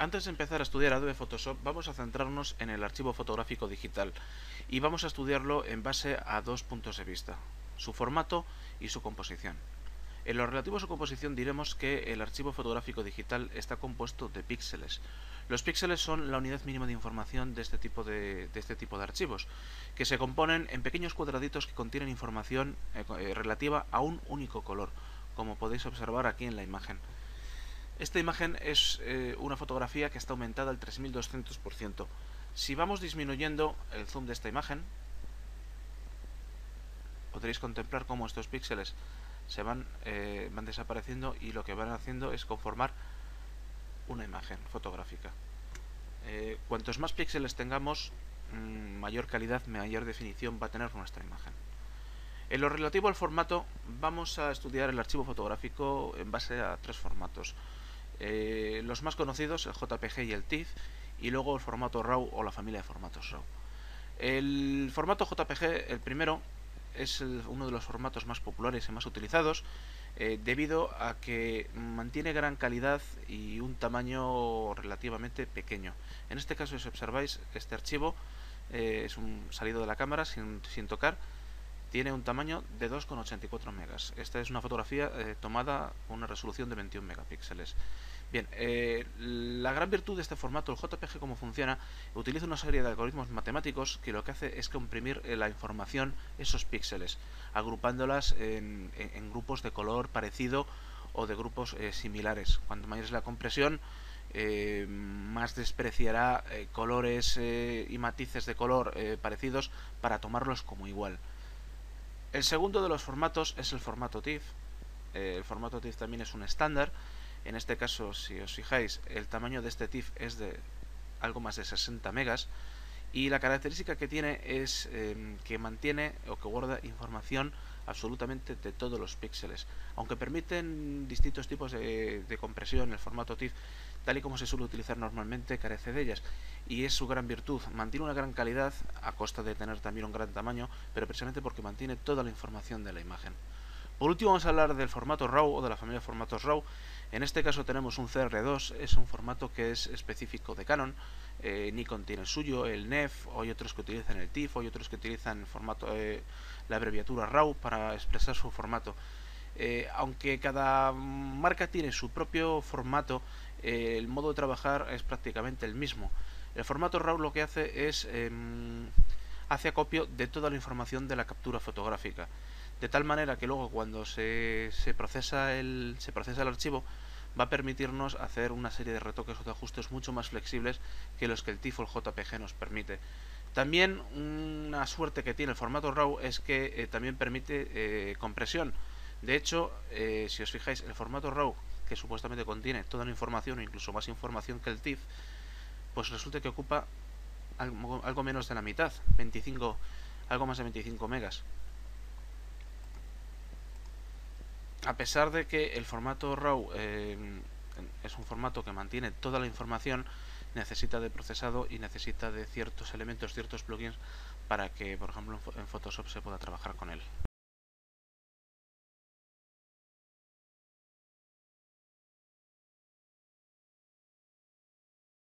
Antes de empezar a estudiar Adobe Photoshop vamos a centrarnos en el archivo fotográfico digital y vamos a estudiarlo en base a dos puntos de vista, su formato y su composición. En lo relativo a su composición diremos que el archivo fotográfico digital está compuesto de píxeles. Los píxeles son la unidad mínima de información de este tipo de, este archivos, que se componen en pequeños cuadraditos que contienen información eh, eh, relativa a un único color, como podéis observar aquí en la imagen. Esta imagen es eh, una fotografía que está aumentada al 3200%. Si vamos disminuyendo el zoom de esta imagen, podréis contemplar cómo estos píxeles se van, eh, van desapareciendo y lo que van haciendo es conformar una imagen fotográfica. Eh, cuantos más píxeles tengamos, mm, mayor calidad, mayor definición va a tener nuestra imagen. En lo relativo al formato, vamos a estudiar el archivo fotográfico en base a tres formatos. Eh, los más conocidos, el JPG y el TIFF, y luego el formato RAW o la familia de formatos RAW. El formato JPG, el primero, es uno de los formatos más populares y más utilizados eh, debido a que mantiene gran calidad y un tamaño relativamente pequeño. En este caso, si observáis, este archivo eh, es un salido de la cámara sin, sin tocar tiene un tamaño de 2,84 megas. Esta es una fotografía eh, tomada con una resolución de 21 megapíxeles. Bien, eh, la gran virtud de este formato, el JPG, cómo funciona, utiliza una serie de algoritmos matemáticos que lo que hace es comprimir eh, la información, esos píxeles, agrupándolas en, grupos de color parecido o de grupos similares. Cuanto mayor es la compresión, más despreciará colores y matices de color parecidos para tomarlos como igual. El segundo de los formatos es el formato TIFF. Eh, el formato TIFF también es un estándar. En este caso, si os fijáis, el tamaño de este TIFF es de algo más de 60 megas. Y la característica que tiene es em, que mantiene o que guarda información absolutamente de todos los píxeles. Aunque permiten distintos tipos de, de, compresión, el formato TIFF, tal y como se suele utilizar normalmente, carece de ellas. Y es su gran virtud. Mantiene una gran calidad a costa de tener también un gran tamaño, pero precisamente porque mantiene toda la información de la imagen. Por último vamos a hablar del formato RAW o de la familia de formatos RAW. En este caso tenemos un CR2, es un formato que es específico de Canon. Eh, Nikon tiene el suyo, el NEF, hay otros que utilizan el TIFF, hay otros que utilizan formato, eh, la abreviatura RAW para expresar su formato. Eh, aunque cada marca tiene su propio formato, el modo de trabajar es prácticamente el mismo. El formato RAW lo que hace es em, hace acopio de toda la información de la captura fotográfica de tal manera que luego cuando se, se, procesa el, se procesa el archivo va a permitirnos hacer una serie de retoques o de ajustes mucho más flexibles que los que el TIFF o el JPG nos permite. También una suerte que tiene el formato RAW es que eh, también permite eh, compresión. De hecho, eh, si os fijáis, el formato RAW, que supuestamente contiene toda la información o incluso más información que el TIFF, pues resulta que ocupa algo, algo menos de la mitad, 25, algo más de 25 megas. a pesar de que el formato RAW eh, es un formato que mantiene toda la información, necesita de procesado y necesita de ciertos elementos, ciertos plugins para que, por ejemplo, en Photoshop se pueda trabajar con él.